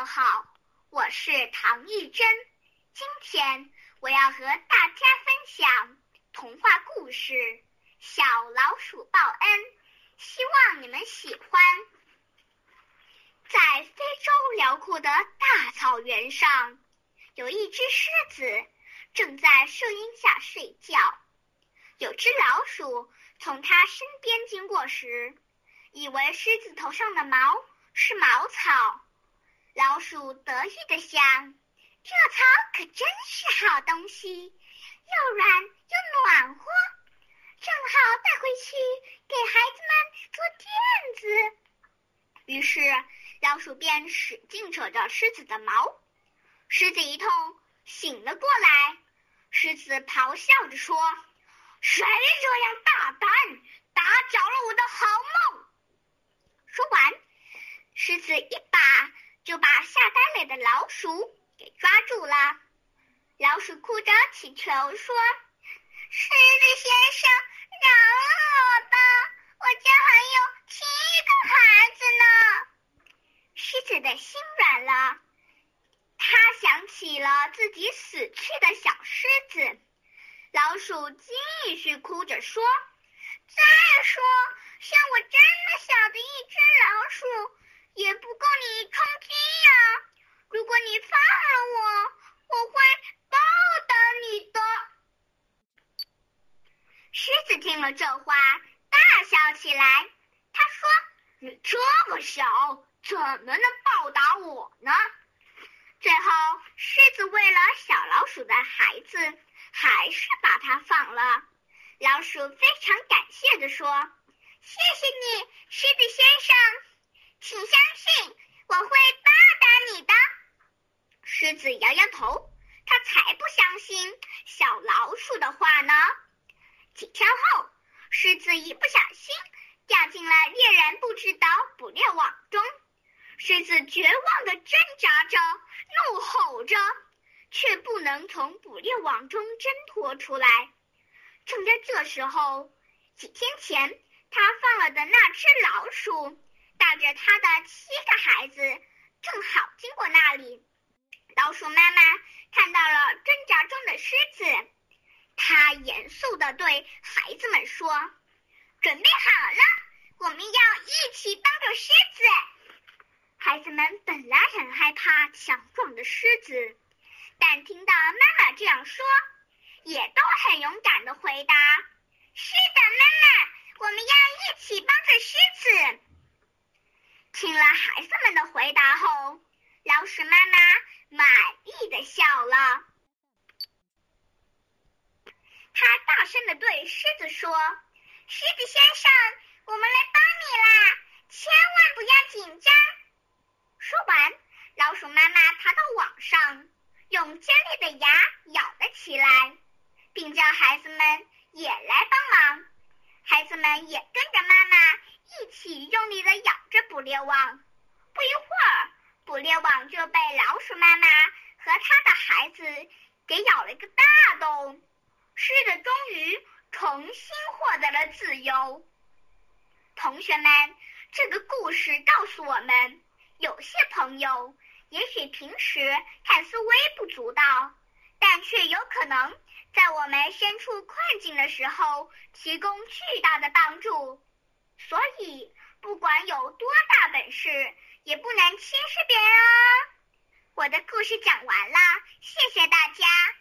们好，我是唐艺珍。今天我要和大家分享童话故事《小老鼠报恩》，希望你们喜欢。在非洲辽阔的大草原上，有一只狮子正在树荫下睡觉。有只老鼠从它身边经过时，以为狮子头上的毛是茅草。老鼠得意地想：“这草可真是好东西，又软又暖和，正好带回去给孩子们做垫子。”于是，老鼠便使劲扯着狮子的毛，狮子一痛醒了过来。狮子咆哮着说：“谁这样大胆，打搅了我的好梦？”说完，狮子一。就把吓呆了的老鼠给抓住了。老鼠哭着乞求说：“狮子先生，饶了我吧，我家还有七个孩子呢。”狮子的心软了，他想起了自己死去的小狮子。老鼠继续哭着说：“再说，像我这么小的一只老鼠。”也不够你充饥呀！如果你放了我，我会报答你的。狮子听了这话，大笑起来。他说：“你这么小，怎么能报答我呢？”最后，狮子为了小老鼠的孩子，还是把它放了。老鼠非常感谢的说：“谢谢你，狮子先生。”请相信，我会报答你的。狮子摇摇头，他才不相信小老鼠的话呢。几天后，狮子一不小心掉进了猎人布置的捕猎网中。狮子绝望的挣扎着，怒吼着，却不能从捕猎网中挣脱出来。正在这时候，几天前他放了的那只老鼠。带着他的七个孩子，正好经过那里。老鼠妈妈看到了挣扎中的狮子，她严肃地对孩子们说：“准备好了，我们要一起帮助狮子。”孩子们本来很害怕强壮的狮子，但听到妈妈这样说，也都很勇敢地回答：“是的，妈妈，我们要一起帮助狮子。”孩子们的回答后，老鼠妈妈满意的笑了。他大声的对狮子说：“狮子先生，我们来帮你啦，千万不要紧张。”说完，老鼠妈妈爬到网上，用尖利的牙咬了起来，并叫孩子们也来帮忙。孩子们也跟着妈妈。一起用力的咬着捕猎网，不一会儿，捕猎网就被老鼠妈妈和她的孩子给咬了一个大洞。狮子终于重新获得了自由。同学们，这个故事告诉我们，有些朋友也许平时看似微不足道，但却有可能在我们身处困境的时候提供巨大的帮助。所以，不管有多大本事，也不能轻视别人哦。我的故事讲完了，谢谢大家。